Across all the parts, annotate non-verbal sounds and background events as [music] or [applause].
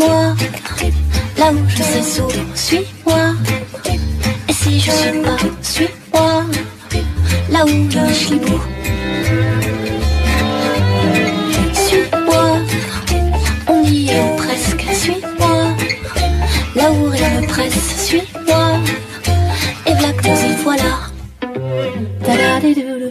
Suis-moi, là où je sais sourire, suis-moi. Et si je suis pas, suis-moi, là où je suis beau. Suis-moi, on y est presque, suis-moi. Là où rien ne presse, suis-moi. Et y voilà. Ta-da-di-dou-dou.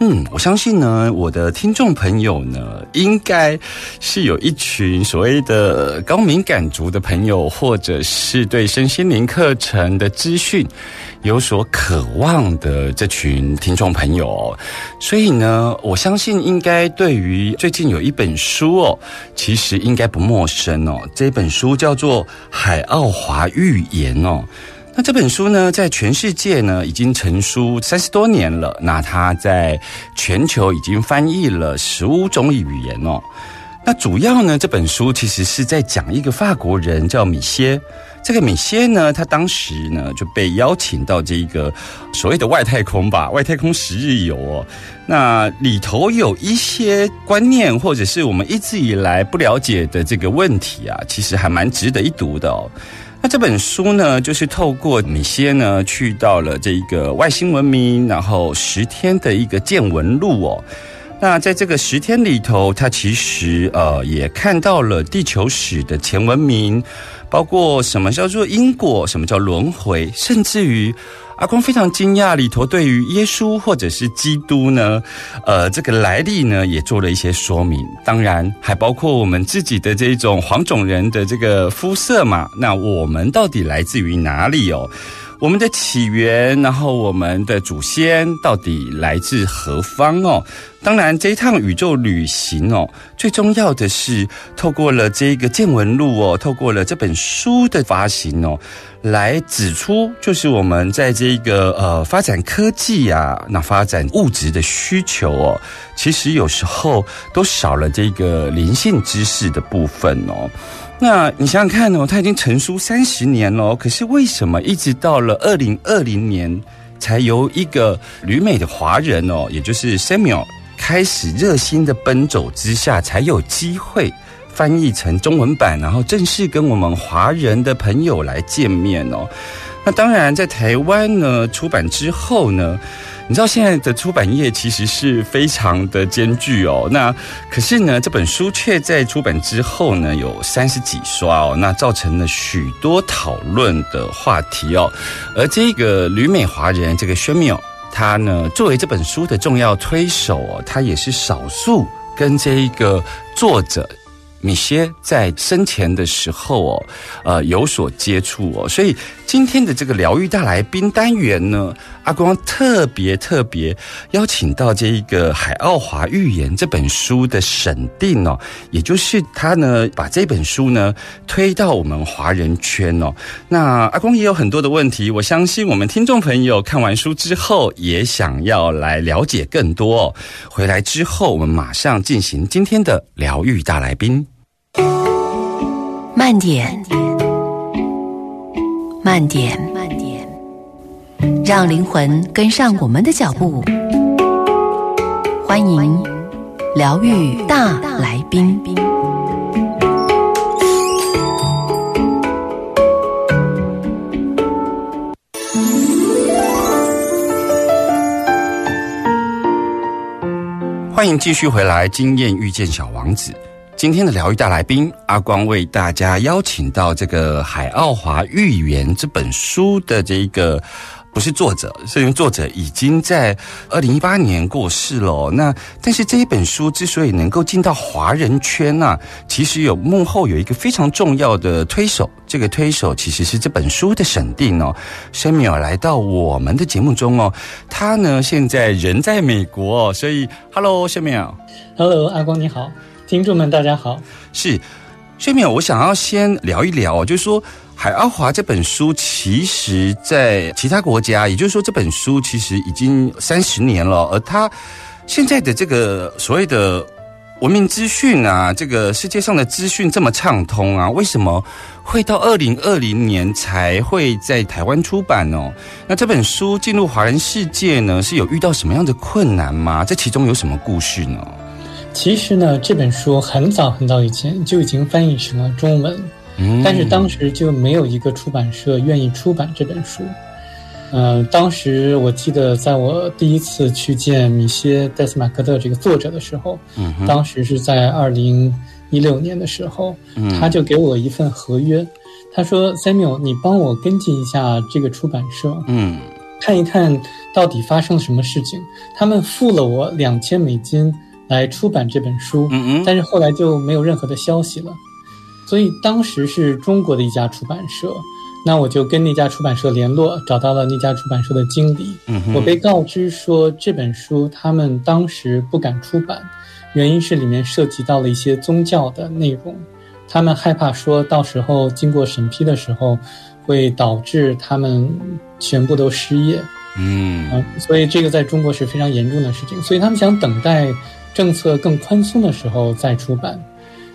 嗯，我相信呢，我的听众朋友呢，应该是有一群所谓的高敏感族的朋友，或者是对身心灵课程的资讯有所渴望的这群听众朋友。所以呢，我相信应该对于最近有一本书哦，其实应该不陌生哦。这本书叫做《海奥华寓言》哦。那这本书呢，在全世界呢已经成书三十多年了。那它在全球已经翻译了十五种语言哦。那主要呢，这本书其实是在讲一个法国人叫米歇。这个米歇呢，他当时呢就被邀请到这一个所谓的外太空吧，外太空十日游哦。那里头有一些观念，或者是我们一直以来不了解的这个问题啊，其实还蛮值得一读的哦。那这本书呢，就是透过米歇呢去到了这一个外星文明，然后十天的一个见闻录哦。那在这个十天里头，他其实呃也看到了地球史的前文明，包括什么叫做因果，什么叫轮回，甚至于阿光非常惊讶，里头对于耶稣或者是基督呢，呃，这个来历呢也做了一些说明。当然，还包括我们自己的这种黄种人的这个肤色嘛。那我们到底来自于哪里哦？我们的起源，然后我们的祖先到底来自何方哦？当然，这一趟宇宙旅行哦，最重要的是透过了这个见闻录哦，透过了这本书的发行哦，来指出，就是我们在这个呃发展科技啊，那发展物质的需求哦，其实有时候都少了这个灵性知识的部分哦。那你想想看哦，它已经成书三十年了，可是为什么一直到了二零二零年，才由一个旅美的华人哦，也就是 Samuel 开始热心的奔走之下，才有机会翻译成中文版，然后正式跟我们华人的朋友来见面哦。那当然，在台湾呢出版之后呢。你知道现在的出版业其实是非常的艰巨哦，那可是呢，这本书却在出版之后呢有三十几刷哦，那造成了许多讨论的话题哦。而这个旅美华人这个宣缪，他呢作为这本书的重要推手哦，他也是少数跟这一个作者。米歇在生前的时候哦，呃，有所接触哦，所以今天的这个疗愈大来宾单元呢，阿光特别特别邀请到这一个《海奥华预言》这本书的审定哦，也就是他呢把这本书呢推到我们华人圈哦。那阿光也有很多的问题，我相信我们听众朋友看完书之后也想要来了解更多哦。回来之后，我们马上进行今天的疗愈大来宾。慢点，慢点，慢点，让灵魂跟上我们的脚步。欢迎疗愈大来宾。欢迎继续回来，惊艳遇见小王子。今天的疗愈大来宾阿光为大家邀请到这个《海奥华寓言》这本书的这个不是作者，是因为作者已经在二零一八年过世了。那但是这一本书之所以能够进到华人圈呐、其实有幕后有一个非常重要的推手，这个推手其实是这本书的审定哦。申米尔来到我们的节目中哦，他呢现在人在美国，所以 Hello 申米尔。Hello，阿光你好，听众们大家好。是，薛淼，我想要先聊一聊，就是说《海奥华》这本书，其实在其他国家，也就是说这本书其实已经三十年了，而它现在的这个所谓的文明资讯啊，这个世界上的资讯这么畅通啊，为什么会到二零二零年才会在台湾出版哦？那这本书进入华人世界呢，是有遇到什么样的困难吗？这其中有什么故事呢？其实呢，这本书很早很早以前就已经翻译成了中文，嗯。但是当时就没有一个出版社愿意出版这本书。呃，当时我记得在我第一次去见米歇·戴斯马克特这个作者的时候，嗯当时是在二零一六年的时候，嗯。他就给我一份合约，他说：“Samuel，你帮我跟进一下这个出版社，嗯。看一看到底发生了什么事情。他们付了我两千美金来出版这本书，嗯嗯但是后来就没有任何的消息了。所以当时是中国的一家出版社，那我就跟那家出版社联络，找到了那家出版社的经理。嗯我被告知说这本书他们当时不敢出版，原因是里面涉及到了一些宗教的内容，他们害怕说到时候经过审批的时候，会导致他们全部都失业。嗯嗯，所以这个在中国是非常严重的事情，所以他们想等待政策更宽松的时候再出版。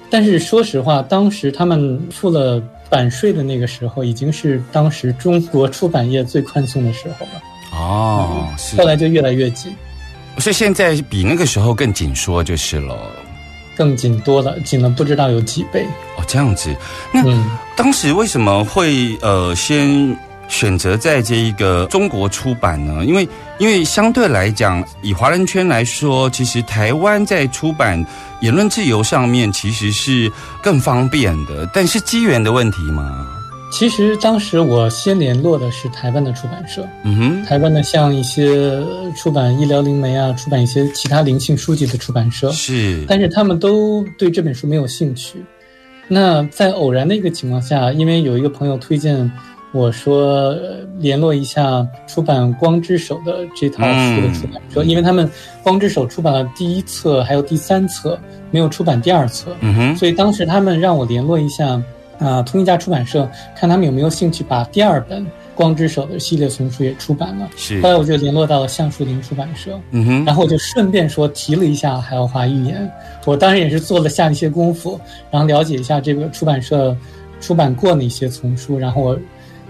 但是说实话，当时他们付了版税的那个时候，已经是当时中国出版业最宽松的时候了。哦，是后来就越来越紧，所以现在比那个时候更紧缩就是了。更紧多了，紧了不知道有几倍。哦，这样子。那、嗯，当时为什么会呃先选择在这一个中国出版呢？因为因为相对来讲，以华人圈来说，其实台湾在出版言论自由上面其实是更方便的，但是机缘的问题嘛。其实当时我先联络的是台湾的出版社，嗯哼，台湾的像一些出版医疗灵媒啊，出版一些其他灵性书籍的出版社。是，但是他们都对这本书没有兴趣。那在偶然的一个情况下，因为有一个朋友推荐我说、呃联络一下出版《光之手》的这套书的出版社，因为他们《光之手》出版了第一册，还有第三册，没有出版第二册，嗯哼，所以当时他们让我联络一下啊、同一家出版社，看他们有没有兴趣把第二本《光之手》的系列丛书也出版了。是。后，来我就联络到了橡树林出版社，嗯哼，然后我就顺便说提了一下海奥华预言，我当然也是做了下一些功夫，然后了解一下这个出版社出版过哪些丛书，然后我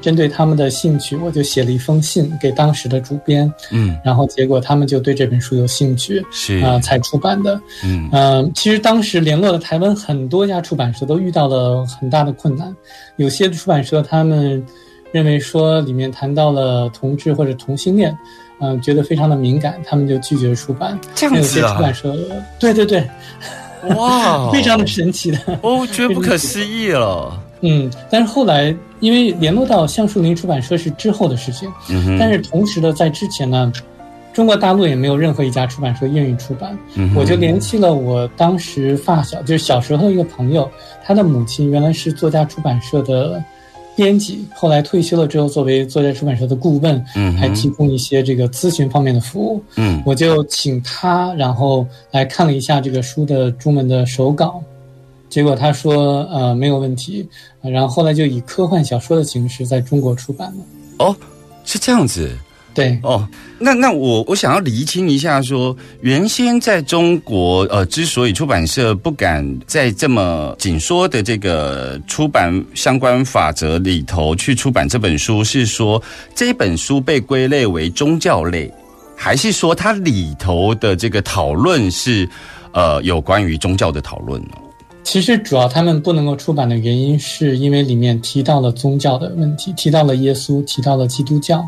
针对他们的兴趣，我就写了一封信给当时的主编，嗯，然后结果他们就对这本书有兴趣，是，啊、才出版的。嗯嗯、其实当时联络的台湾很多家出版社都遇到了很大的困难，有些出版社他们认为说里面谈到了同志或者同性恋，嗯、觉得非常的敏感，他们就拒绝出版。这样有些子啊出版社，对对对，哇，[laughs] 非常的神奇的。哦，觉得不可思议了。嗯，但是后来因为联络到橡树林出版社是之后的事情，嗯，但是同时的在之前呢，中国大陆也没有任何一家出版社愿意出版。嗯我就联系了我当时发小，就是小时候一个朋友，他的母亲原来是作家出版社的编辑，后来退休了之后，作为作家出版社的顾问，嗯还提供一些这个咨询方面的服务。嗯我就请他，然后来看了一下这个书的中文的手稿，结果他说呃没有问题，呃然后后来就以科幻小说的形式在中国出版了。哦，是这样子。对，哦，那那我我想要厘清一下说原先在中国，呃，之所以出版社不敢在这么紧缩的这个出版相关法则里头去出版这本书，是说这本书被归类为宗教类，还是说它里头的这个讨论是呃有关于宗教的讨论呢？其实主要他们不能够出版的原因，是因为里面提到了宗教的问题，提到了耶稣，提到了基督教，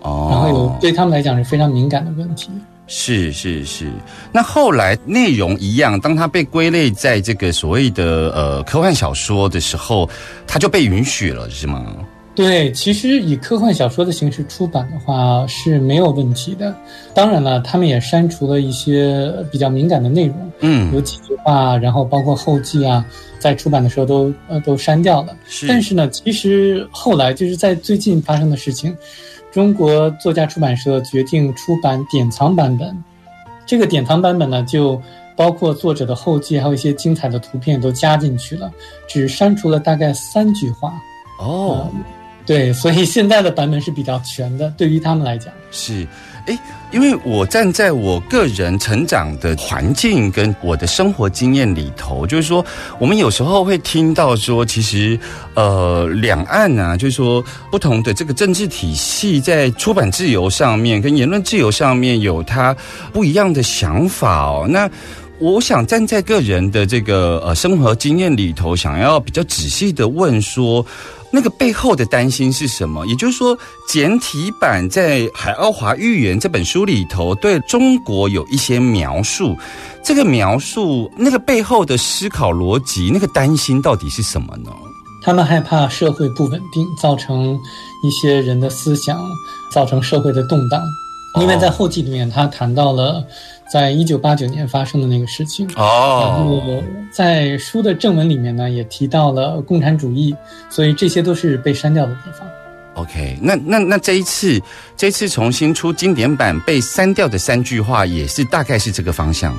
哦，然后有对他们来讲是非常敏感的问题。是是是，那后来内容一样，当它被归类在这个所谓的呃科幻小说的时候，它就被允许了，是吗？对，其实以科幻小说的形式出版的话是没有问题的。当然了，他们也删除了一些比较敏感的内容，嗯有几句话，然后包括后记啊，在出版的时候都呃都删掉了。是但是呢，其实后来就是在最近发生的事情，中国作家出版社决定出版典藏版本。这个典藏版本呢，就包括作者的后记，还有一些精彩的图片都加进去了，只删除了大概三句话。哦，对，所以现在的版本是比较全的，对于他们来讲。是，诶，因为我站在我个人成长的环境跟我的生活经验里头，就是说，我们有时候会听到说，其实，呃，两岸啊，就是说，不同的这个政治体系在出版自由上面跟言论自由上面有它不一样的想法哦。那我想站在个人的这个呃生活经验里头，想要比较仔细的问说，那个背后的担心是什么？也就是说，简体版在《海奥华寓言》这本书里头对中国有一些描述，这个描述那个背后的思考逻辑，那个担心到底是什么呢？他们害怕社会不稳定，造成一些人的思想，造成社会的动荡。因为在后记里面，他谈到了在一九八九年发生的那个事情。哦然哦，后在书的正文里面呢，也提到了共产主义，所以这些都是被删掉的地方。OK，那那那这一次，这次重新出经典版被删掉的三句话，也是大概是这个方向。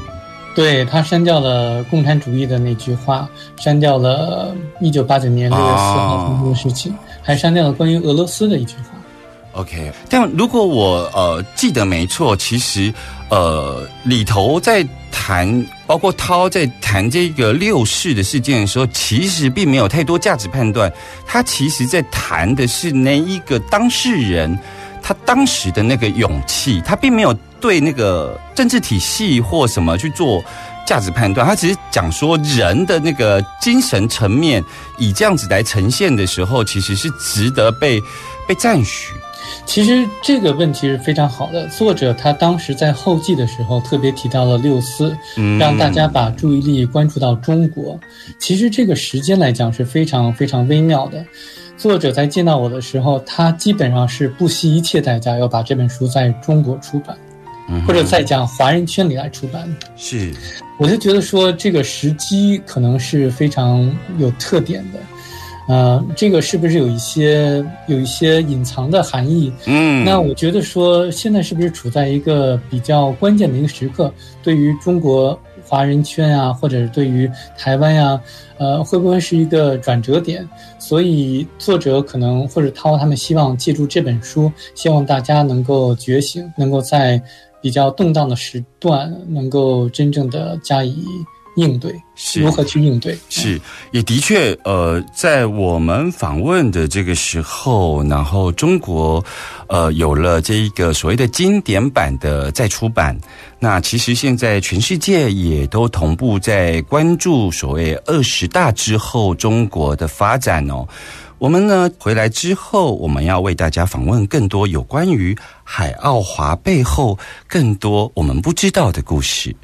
对他删掉了共产主义的那句话，删掉了一九八九年六月四号发生的事情，还删掉了关于俄罗斯的一句话。OK，但如果我呃记得没错，其实呃里头在谈，包括涛在谈这个六四的事件的时候，其实并没有太多价值判断，他其实在谈的是那一个当事人他当时的那个勇气，他并没有对那个政治体系或什么去做。价值判断，他只是讲说人的那个精神层面，以这样子来呈现的时候，其实是值得被被赞许。其实这个问题是非常好的。作者他当时在后记的时候特别提到了六四，嗯让大家把注意力关注到中国。其实这个时间来讲是非常非常微妙的。作者在见到我的时候，他基本上是不惜一切代价要把这本书在中国出版，嗯或者在讲华人圈里来出版。是我就觉得说这个时机可能是非常有特点的。呃，这个是不是有一些有一些隐藏的含义？嗯，那我觉得说，现在是不是处在一个比较关键的一个时刻？对于中国华人圈啊，或者是对于台湾呀、呃，会不会是一个转折点？所以作者可能或者涛他们希望借助这本书，希望大家能够觉醒，能够在比较动荡的时段，能够真正的加以应对，是如何去应对？是，也的确，呃，在我们访问的这个时候，然后中国，呃，有了这一个所谓的经典版的再出版。那其实现在全世界也都同步在关注所谓二十大之后中国的发展哦。我们呢回来之后，我们要为大家访问更多有关于海奥华背后更多我们不知道的故事。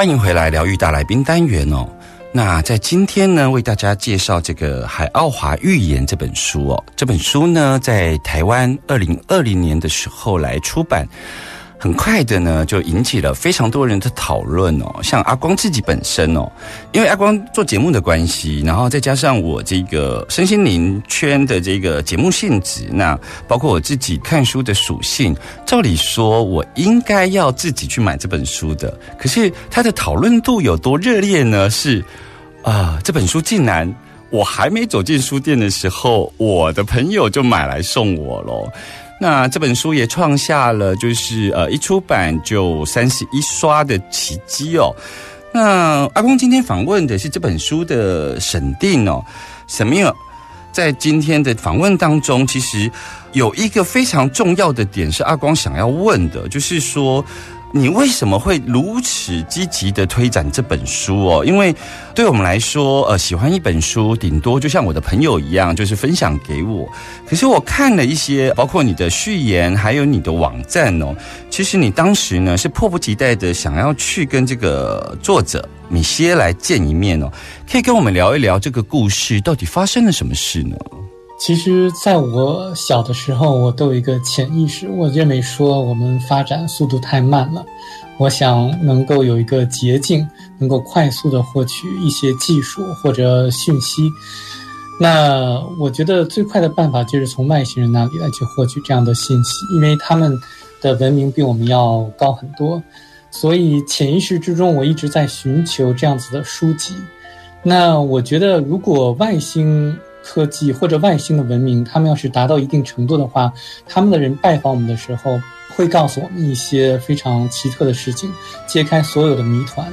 欢迎回来，疗愈大来宾单元哦。那在今天呢，为大家介绍这个《海奥华预言》这本书哦。这本书呢，在台湾二零二零年的时候来出版，很快的呢，就引起了非常多人的讨论哦。像阿光自己本身哦，因为阿光做节目的关系，然后再加上我这个身心灵圈的这个节目性质，那包括我自己看书的属性，照理说我应该要自己去买这本书的。可是它的讨论度有多热烈呢？是啊、这本书竟然。我还没走进书店的时候，我的朋友就买来送我喽。那这本书也创下了就是呃一出版就三十一刷的奇迹哦。那阿光今天访问的是这本书的审定哦，沈明尔在今天的访问当中，其实有一个非常重要的点是阿光想要问的，就是说，你为什么会如此积极的推展这本书哦？因为对我们来说，呃，喜欢一本书，顶多就像我的朋友一样，就是分享给我。可是我看了一些，包括你的序言，还有你的网站哦，其实你当时呢是迫不及待的想要去跟这个作者米歇来见一面哦。可以跟我们聊一聊这个故事到底发生了什么事呢？其实，在我小的时候，我都有一个潜意识，我认为说我们发展速度太慢了，我想能够有一个捷径，能够快速的获取一些技术或者讯息。那我觉得最快的办法就是从外星人那里来去获取这样的信息，因为他们的文明比我们要高很多，所以潜意识之中我一直在寻求这样子的书籍。那我觉得，如果外星科技或者外星的文明，他们要是达到一定程度的话，他们的人拜访我们的时候，会告诉我们一些非常奇特的事情，揭开所有的谜团。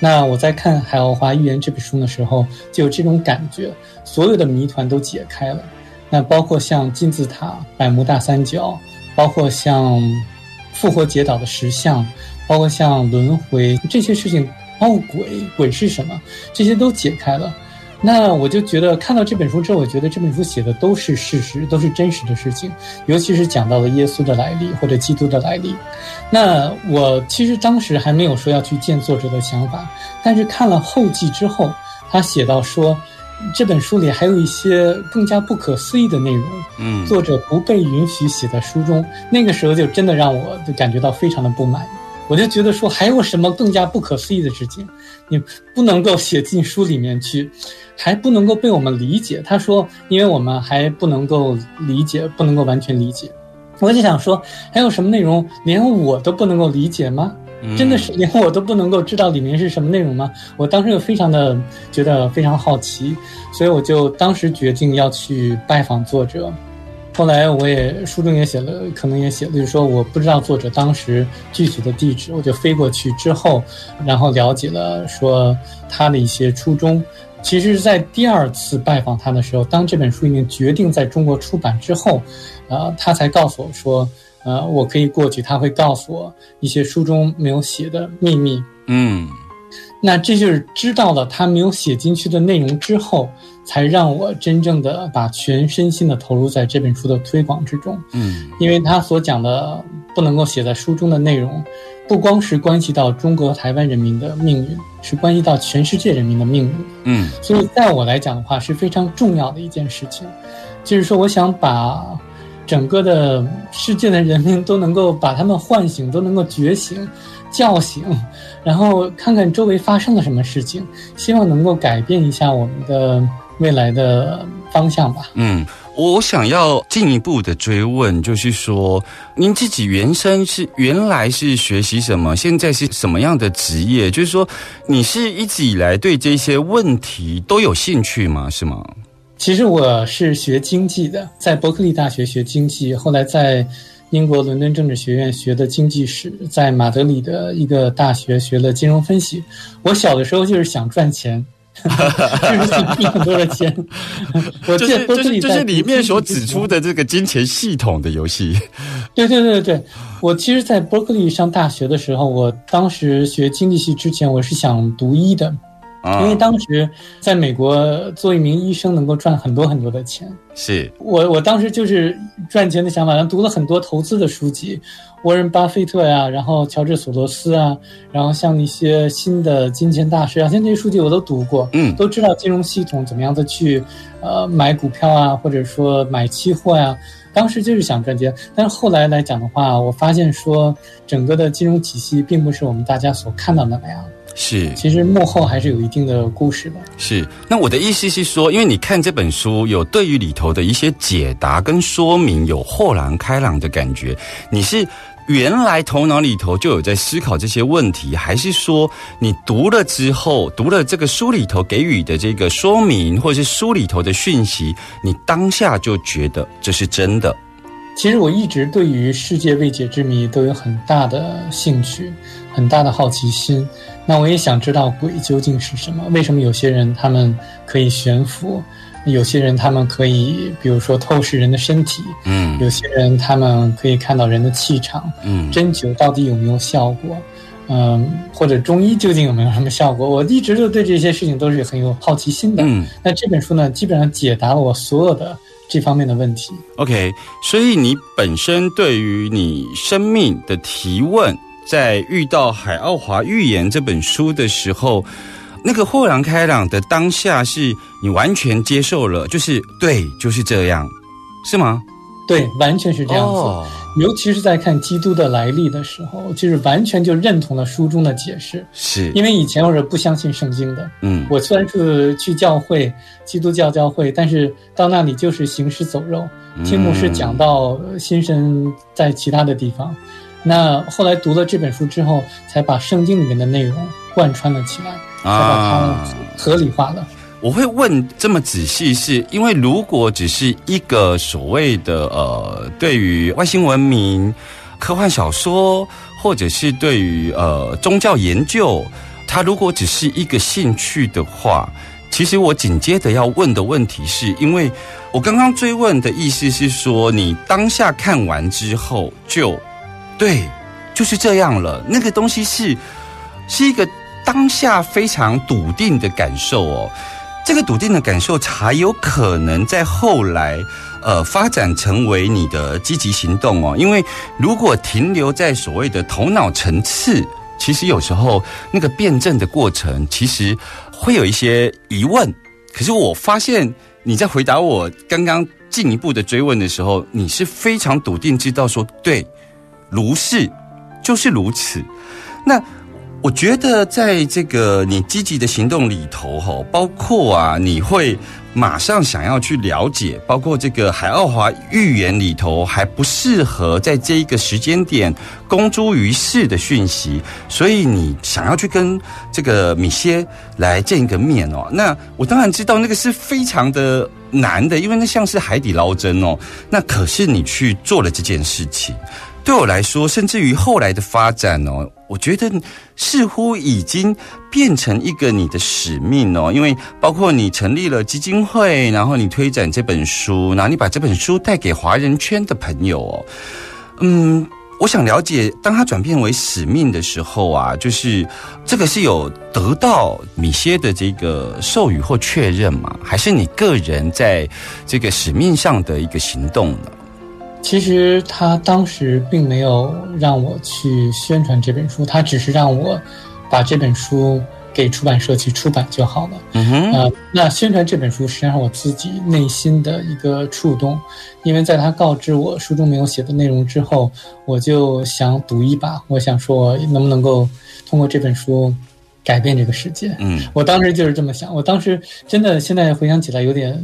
那我在看《海奥华预言》这本书的时候，就有这种感觉，所有的谜团都解开了。那包括像金字塔、百慕大三角，包括像复活节岛的石像，包括像轮回这些事情，包括鬼，鬼是什么，这些都解开了。那我就觉得看到这本书之后，我觉得这本书写的都是事实，都是真实的事情，尤其是讲到了耶稣的来历或者基督的来历。那我其实当时还没有说要去见作者的想法，但是看了后记之后，他写到说，这本书里还有一些更加不可思议的内容，嗯，作者不被允许写在书中。那个时候就真的让我就感觉到非常的不满。我就觉得说，还有什么更加不可思议的事情，你不能够写进书里面去，还不能够被我们理解。他说，因为我们还不能够理解，不能够完全理解。我就想说，还有什么内容连我都不能够理解吗？真的是连我都不能够知道里面是什么内容吗？我当时就非常的觉得非常好奇，所以我就当时决定要去拜访作者。后来我也书中也写了，可能也写了，就是说我不知道作者当时具体的地址，我就飞过去之后，然后了解了说他的一些初衷。其实，在第二次拜访他的时候，当这本书已经决定在中国出版之后，呃，他才告诉我说，呃，我可以过去，他会告诉我一些书中没有写的秘密。嗯，那这就是知道了他没有写进去的内容之后。才让我真正的把全身心的投入在这本书的推广之中。嗯，因为他所讲的不能够写在书中的内容，不光是关系到中国台湾人民的命运，是关系到全世界人民的命运。嗯，所以在我来讲的话，是非常重要的一件事情，就是说，我想把整个的世界的人民都能够把他们唤醒，都能够觉醒、叫醒，然后看看周围发生了什么事情，希望能够改变一下我们的。未来的方向吧。嗯，我想要进一步的追问，就是说，您自己原生是原来是学习什么？现在是什么样的职业？就是说，你是一直以来对这些问题都有兴趣吗？是吗？其实我是学经济的，在伯克利大学学经济，后来在英国伦敦政治学院学的经济史，在马德里的一个大学学了金融分析。我小的时候就是想赚钱。[laughs] 就是想赚很多的钱，[laughs] 就是就是就是里面所指出的这个金钱系统的游戏。[laughs] 对对对对，我其实，在伯克利上大学的时候，我当时学经济系之前，我是想读医的。因为当时在美国做一名医生能够赚很多很多的钱，是我我当时就是赚钱的想法，然后读了很多投资的书籍，沃伦巴菲特呀，然后乔治索罗斯啊，然后像一些新的金钱大师啊，像这些书籍我都读过，嗯，都知道金融系统怎么样的去呃买股票啊，或者说买期货呀，当时就是想赚钱，但是后来来讲的话，我发现说整个的金融体系并不是我们大家所看到的那样。是，其实幕后还是有一定的故事吧。是，那我的意思是说，因为你看这本书，有对于里头的一些解答跟说明，有豁然开朗的感觉。你是原来头脑里头就有在思考这些问题，还是说你读了之后，读了这个书里头给予的这个说明，或者是书里头的讯息，你当下就觉得这是真的？其实我一直对于世界未解之谜都有很大的兴趣，很大的好奇心。那我也想知道鬼究竟是什么？为什么有些人他们可以悬浮，有些人他们可以，比如说透视人的身体，嗯有些人他们可以看到人的气场，嗯针灸到底有没有效果？嗯，或者中医究竟有没有什么效果？我一直都对这些事情都是很有好奇心的。嗯那这本书呢，基本上解答了我所有的这方面的问题。，OK，所以你本身对于你生命的提问，在遇到《海奥华预言》这本书的时候，那个豁然开朗的当下，是你完全接受了，就是对，就是这样，是吗？对，完全是这样子。哦尤其是在看基督的来历的时候，就是完全就认同了书中的解释。是，因为以前我是不相信圣经的，嗯我虽然是去教会，基督教教会，但是到那里就是行尸走肉，听牧师讲到呃新神在其他的地方。那后来读了这本书之后，才把圣经里面的内容贯穿了起来，才把啊它合理化了。我会问这么仔细，是因为如果只是一个所谓的呃，对于外星文明、科幻小说，或者是对于呃宗教研究，它如果只是一个兴趣的话，其实我紧接着要问的问题是，因为我刚刚追问的意思是说，你当下看完之后就对，就是这样了，那个东西是是一个当下非常笃定的感受哦。这个笃定的感受才有可能在后来，呃，发展成为你的积极行动哦。因为如果停留在所谓的头脑层次，其实有时候那个辩证的过程，其实会有一些疑问。可是我发现你在回答我刚刚进一步的追问的时候，你是非常笃定知道说，对，如是，就是如此。那我觉得在这个你积极的行动里头，哈，包括啊，你会马上想要去了解，包括这个海奥华预言里头还不适合在这一个时间点公诸于世的讯息，所以你想要去跟这个米歇来见一个面哦。那我当然知道那个是非常的难的，因为那像是海底捞针哦。那可是你去做了这件事情。对我来说，甚至于后来的发展哦，我觉得似乎已经变成一个你的使命哦，因为包括你成立了基金会，然后你推展这本书，然后你把这本书带给华人圈的朋友哦，嗯。我想了解，当它转变为使命的时候啊，就是这个是有得到米歇的这个授予或确认吗？还是你个人在这个使命上的一个行动呢？其实他当时并没有让我去宣传这本书，他只是让我把这本书给出版社去出版就好了。嗯哼，呃，那宣传这本书实际上我自己内心的一个触动，因为在他告知我书中没有写的内容之后，我就想赌一把，我想说能不能够通过这本书改变这个世界。嗯我当时就是这么想，我当时真的现在回想起来有点。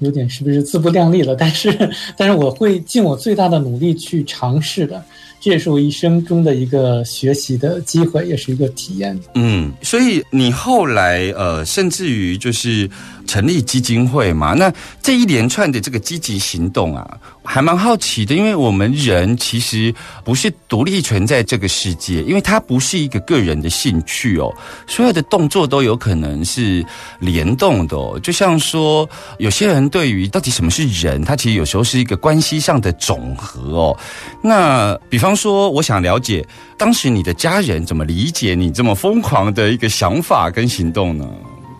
有点是不是自不量力了？但是，但是我会尽我最大的努力去尝试的，这也是我一生中的一个学习的机会，也是一个体验。嗯，所以你后来呃，甚至于就是成立基金会嘛，那这一连串的这个积极行动啊，还蛮好奇的，因为我们人其实不是独立存在这个世界，因为它不是一个个人的兴趣哦，所有的动作都有可能是联动的哦。就像说，有些人对于到底什么是人，他其实有时候是一个关系上的总和哦。那比方说，我想了解当时你的家人怎么理解你这么疯狂的一个想法跟行动呢？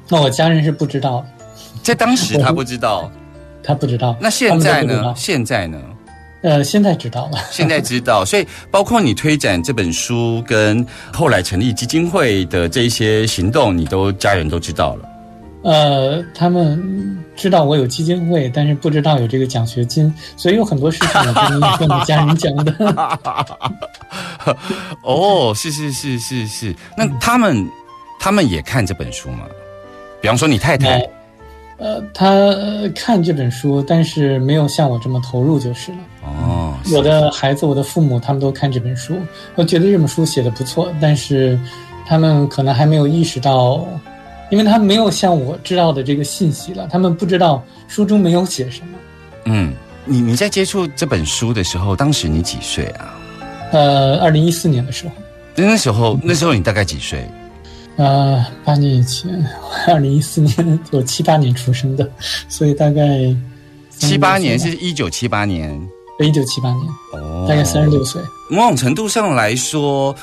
那我家人是不知道，在当时他不知道，他不知道。那现在呢？现在呢？呃，现在知道了。[laughs] 现在知道，所以包括你推展这本书，跟后来成立基金会的这一些行动，你都家人都知道了。呃，他们知道我有基金会，但是不知道有这个奖学金，所以有很多事情我是没有跟我家人讲的。[laughs] 哦，是是是是是，那他们他们也看这本书吗？比方说你太太，呃，他呃看这本书，但是没有像我这么投入就是了。哦，我的孩子，我的父母，他们都看这本书，我觉得这本书写的不错，但是他们可能还没有意识到，因为他没有像我知道的这个信息了，他们不知道书中没有写什么。嗯，你你在接触这本书的时候，当时你几岁啊？呃，二零一四年的时候，那时候那时候你大概几岁？呃，八年以前，二零一四年，我七八年出生的，所以大概七八年是一九七八年，一九七八年，哦大概三十六岁。某种程度上来说，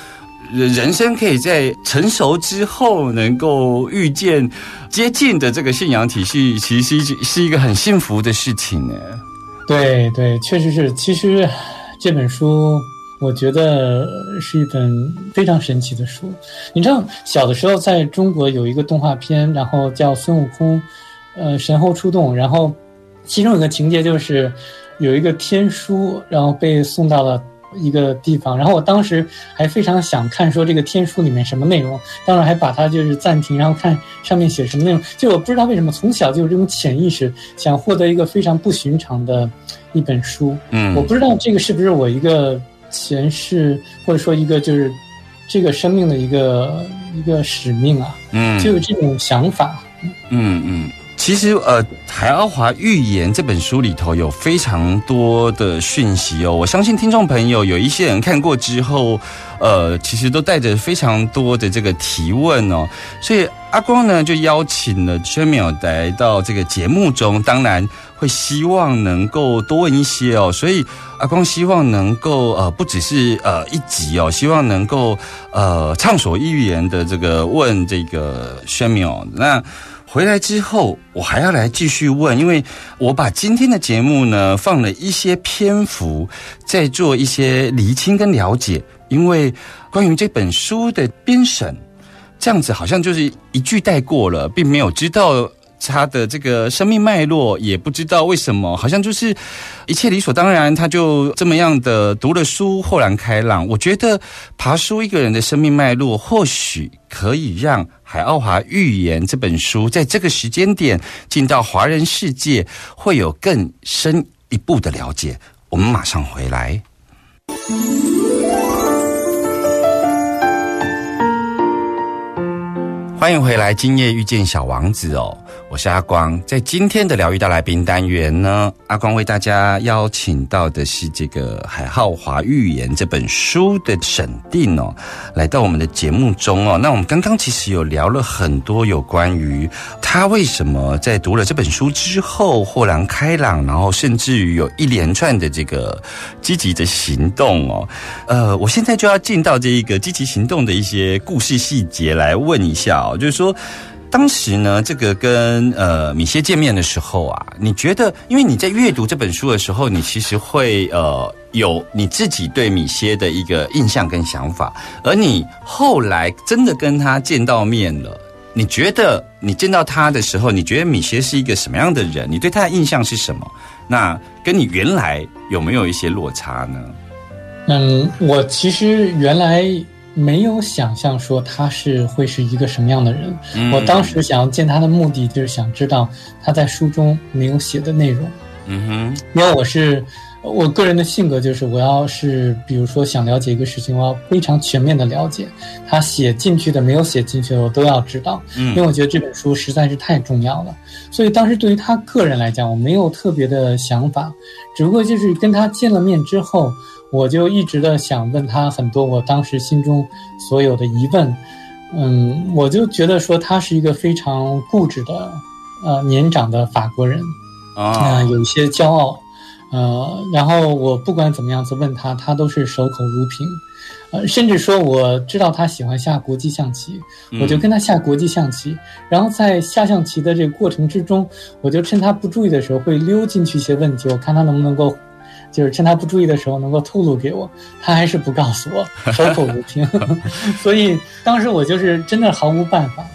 人人生可以在成熟之后能够遇见接近的这个信仰体系，其实是是一个很幸福的事情呢。对对，确实是。其实这本书，我觉得是一本非常神奇的书。你知道，小的时候在中国有一个动画片，然后叫孙悟空，呃，神猴出洞，然后其中有个情节就是有一个天书，然后被送到了。一个地方，然后我当时还非常想看说这个天书里面什么内容，当时还把它就是暂停，然后看上面写什么内容。就我不知道为什么从小就有这种潜意识，想获得一个非常不寻常的一本书。嗯我不知道这个是不是我一个前世，或者说一个就是这个生命的一个一个使命啊，嗯就有这种想法。嗯嗯，其实呃，《海奥华预言》这本书里头有非常多的讯息哦。我相信听众朋友有一些人看过之后，呃，其实都带着非常多的这个提问哦。所以阿光呢就邀请了宣淼来到这个节目中，当然会希望能够多问一些哦。所以阿光希望能够呃，不只是呃一集哦，希望能够呃畅所欲言的这个问这个宣淼那。回来之后，我还要来继续问，因为我把今天的节目呢放了一些篇幅，在做一些厘清跟了解。因为关于这本书的编审，这样子好像就是一句带过了，并没有知道他的这个生命脉络，也不知道为什么，好像就是一切理所当然，他就这么样的读了书，豁然开朗。我觉得爬书一个人的生命脉络，或许可以让《海奥华预言》这本书在这个时间点进到华人世界，会有更深一步的了解。我们马上回来。欢迎回来，今夜遇见小王子哦，我是阿光。在今天的疗愈大来宾单元呢，阿光为大家邀请到的是这个《海浩华预言》这本书的审定哦，来到我们的节目中哦。那我们刚刚其实有聊了很多有关于他为什么在读了这本书之后豁然开朗，然后甚至于有一连串的这个积极的行动哦。呃，我现在就要进到这一个积极行动的一些故事细节来问一下哦，就是说。当时呢，这个跟呃米歇见面的时候啊，你觉得，因为你在阅读这本书的时候，你其实会呃有你自己对米歇的一个印象跟想法，而你后来真的跟他见到面了，你觉得你见到他的时候，你觉得米歇是一个什么样的人？你对他的印象是什么？那跟你原来有没有一些落差呢？嗯，我其实原来没有想象说他是会是一个什么样的人。嗯。我当时想要见他的目的就是想知道他在书中没有写的内容，嗯哼，因为我是我个人的性格就是我要是比如说想了解一个事情，我要非常全面的了解。他写进去的没有写进去的我都要知道，因为嗯我觉得这本书实在是太重要了。所以当时对于他个人来讲，我没有特别的想法，只不过就是跟他见了面之后，我就一直的想问他很多我当时心中所有的疑问。嗯，我就觉得说他是一个非常固执的，呃，年长的法国人，啊、啊，有一些骄傲，呃，然后我不管怎么样子问他，他都是守口如瓶，呃，甚至说我知道他喜欢下国际象棋，我就跟他下国际象棋，然后在下象棋的这个过程之中，我就趁他不注意的时候会溜进去一些问题，我看他能不能够。就是趁他不注意的时候能够透露给我，他还是不告诉我，守口如瓶，所以当时我就是真的毫无办法。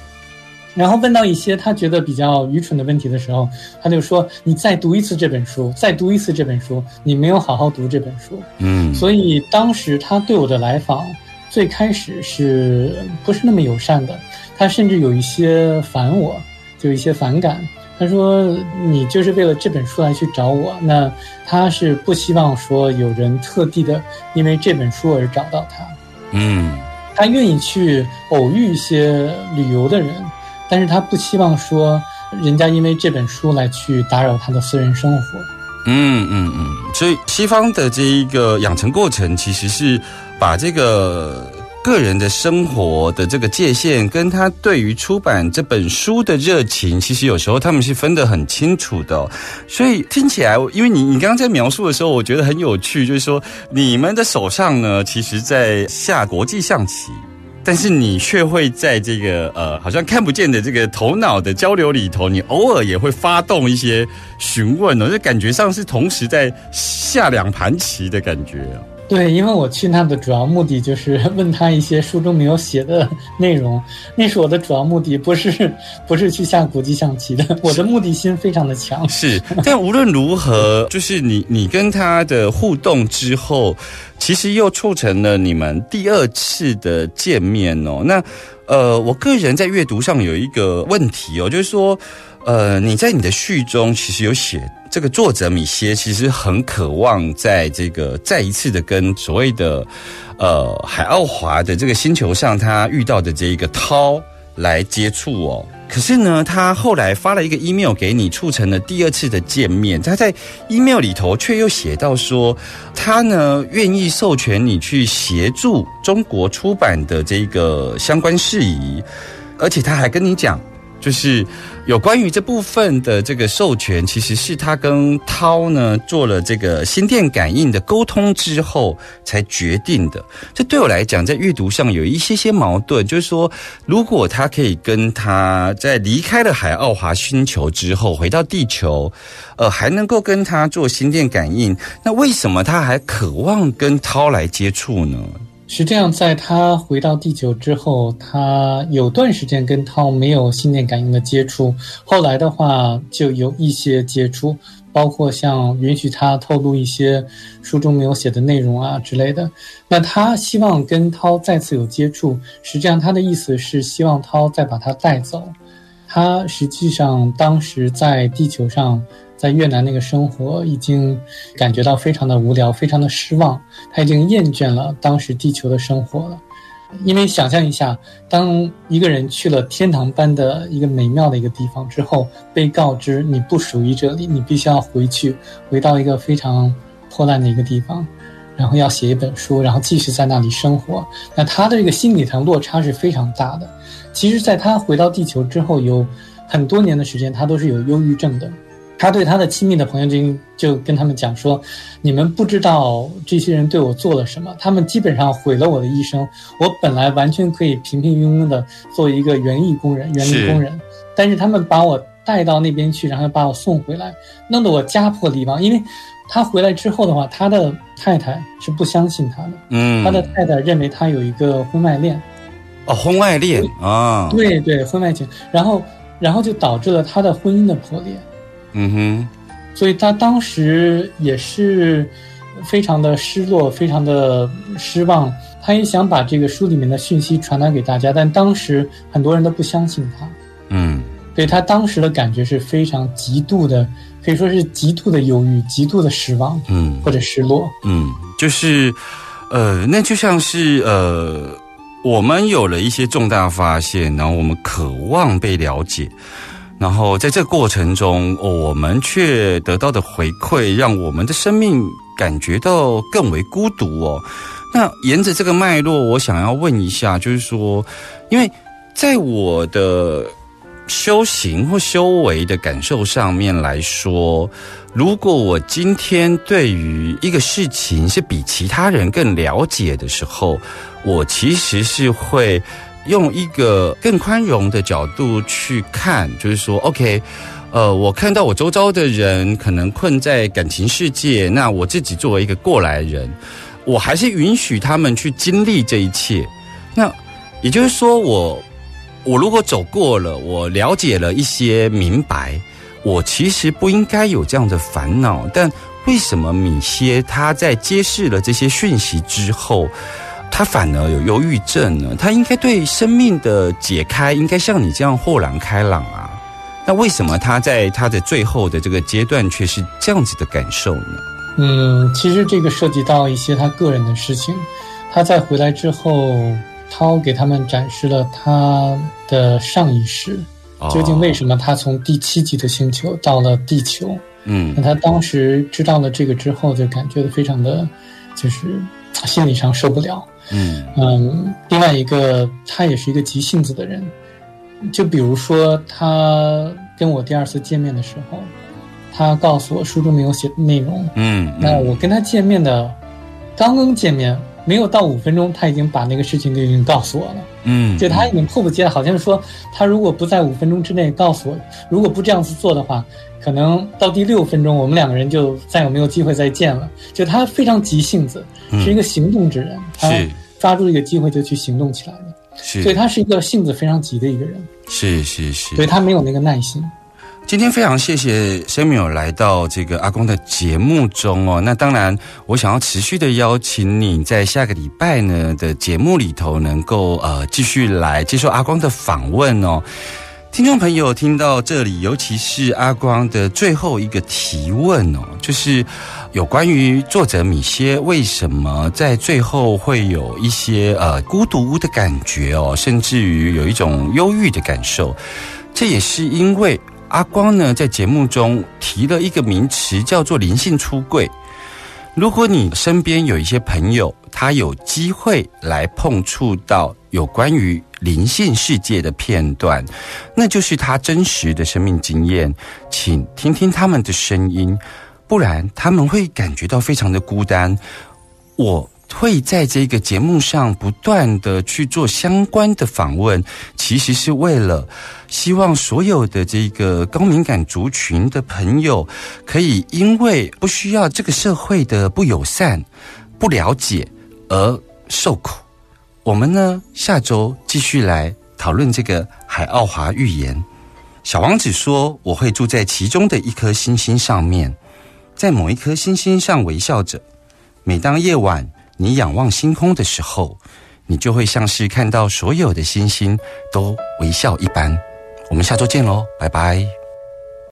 然后问到一些他觉得比较愚蠢的问题的时候，他就说：“你再读一次这本书，再读一次这本书，你没有好好读这本书。”嗯，所以当时他对我的来访，最开始是不是那么友善的？他甚至有一些烦我，就有一些反感。他说：“你就是为了这本书来去找我，那他是不希望说有人特地的因为这本书而找到他。嗯他愿意去偶遇一些旅游的人，但是他不希望说人家因为这本书来去打扰他的私人生活。嗯嗯嗯，所以西方的这一个养成过程，其实是把这个个人的生活的这个界限，跟他对于出版这本书的热情，其实有时候他们是分得很清楚的、所以听起来，因为你你刚刚在描述的时候，我觉得很有趣，就是说你们的手上呢，其实在下国际象棋。但是你却会在这个呃，好像看不见的这个头脑的交流里头，你偶尔也会发动一些询问哦，就感觉上是同时在下两盘棋的感觉。对，因为我去那的主要目的就是 [laughs] 问他一些书中没有写的内容，那是我的主要目的，不是不是去下国际象棋的。我的目的心非常的强。是，但无论如何，就是你你跟他的互动之后，其实又促成了你们第二次的见面哦。那呃，我个人在阅读上有一个问题哦，就是说，呃，你在你的序中其实有写。这个作者米歇其实很渴望在这个再一次的跟所谓的呃海奥华的这个星球上他遇到的这一个涛来接触哦。可是呢，他后来发了一个 email 给你，促成了第二次的见面。他在 email 里头却又写到说，他呢愿意授权你去协助中国出版的这个相关事宜，而且他还跟你讲。就是有关于这部分的这个授权，其实是他跟涛呢做了这个心电感应的沟通之后才决定的。这对我来讲，在阅读上有一些些矛盾，就是说，如果他可以跟他在离开了海奥华星球之后回到地球，呃，还能够跟他做心电感应，那为什么他还渴望跟涛来接触呢？实际上，在他回到地球之后，他有段时间跟涛没有心电感应的接触。后来的话，就有一些接触，包括像允许他透露一些书中没有写的内容啊之类的。那他希望跟涛再次有接触，实际上他的意思是希望涛再把他带走。他实际上当时在地球上。在越南那个生活已经感觉到非常的无聊，非常的失望。他已经厌倦了当时地球的生活了。因为想象一下，当一个人去了天堂般的一个美妙的一个地方之后，被告知你不属于这里，你必须要回去，回到一个非常破烂的一个地方，然后要写一本书，然后继续在那里生活。那他的这个心理上落差是非常大的。其实，在他回到地球之后，有很多年的时间，他都是有忧郁症的。他对他的亲密的朋友就就跟他们讲说：“你们不知道这些人对我做了什么，他们基本上毁了我的一生。我本来完全可以平平庸庸的做一个园艺工人、园林工人，但是他们把我带到那边去，然后把我送回来，弄得我家破离亡。因为他回来之后的话，他的太太是不相信他的，嗯，他的太太认为他有一个婚外恋，哦，婚外恋啊，对对，婚外情，然后然后就导致了他的婚姻的破裂。”嗯哼，所以他当时也是非常的失落，非常的失望。他也想把这个书里面的讯息传达给大家，但当时很多人都不相信他。嗯，对他当时的感觉是非常极度的，可以说是极度的忧郁、极度的失望，嗯，或者失落。嗯，就是呃，那就像是呃，我们有了一些重大发现，然后我们渴望被了解。然后在这过程中，我们却得到的回馈，让我们的生命感觉到更为孤独哦。那沿着这个脉络，我想要问一下，就是说，因为在我的修行或修为的感受上面来说，如果我今天对于一个事情是比其他人更了解的时候，我其实是会。用一个更宽容的角度去看，就是说，OK，呃，我看到我周遭的人可能困在感情世界，那我自己作为一个过来人，我还是允许他们去经历这一切。那也就是说，我我如果走过了，我了解了一些明白，我其实不应该有这样的烦恼。但为什么米歇他在揭示了这些讯息之后？他反而有忧郁症呢？他应该对生命的解开，应该像你这样豁然开朗啊？那为什么他在他的最后的这个阶段却是这样子的感受呢？嗯，其实这个涉及到一些他个人的事情。他在回来之后，涛给他们展示了他的上一世，究竟为什么他从第七级的星球到了地球？嗯，那他当时知道了这个之后，就感觉的非常的，就是心理上受不了。嗯嗯，另外一个，他也是一个急性子的人。就比如说，他跟我第二次见面的时候，他告诉我书中没有写的内容。嗯，那我跟他见面的，刚刚见面没有到五分钟，他已经把那个事情就已经告诉我了。嗯，就他已经迫不及待，好像是说他如果不在五分钟之内告诉我，如果不这样子做的话，可能到第六分钟我们两个人就再也没有机会再见了。就他非常急性子，是一个行动之人，他抓住一个机会就去行动起来了。是，所以他是一个性子非常急的一个人，是是是，所以他没有那个耐心。今天非常谢谢 Samuel 来到这个阿公的节目中哦。那当然，我想要持续的邀请你在下个礼拜呢的节目里头，能够呃继续来接受阿光的访问哦。听众朋友听到这里，尤其是阿光的最后一个提问哦，就是有关于作者米歇为什么在最后会有一些呃孤独的感觉哦，甚至于有一种忧郁的感受。这也是因为阿光呢在节目中提了一个名词，叫做灵性出柜。如果你身边有一些朋友，他有机会来碰触到有关于灵性世界的片段，那就是他真实的生命经验，请听听他们的声音，不然他们会感觉到非常的孤单。我会在这个节目上不断的去做相关的访问，其实是为了希望所有的这个高敏感族群的朋友，可以因为不需要这个社会的不友善、不了解而受苦。我们呢，下周继续来讨论这个海奥华预言。小王子说：“我会住在其中的一颗星星上面，在某一颗星星上微笑着。每当夜晚你仰望星空的时候，你就会像是看到所有的星星都微笑一般。”我们下周见喽，拜拜。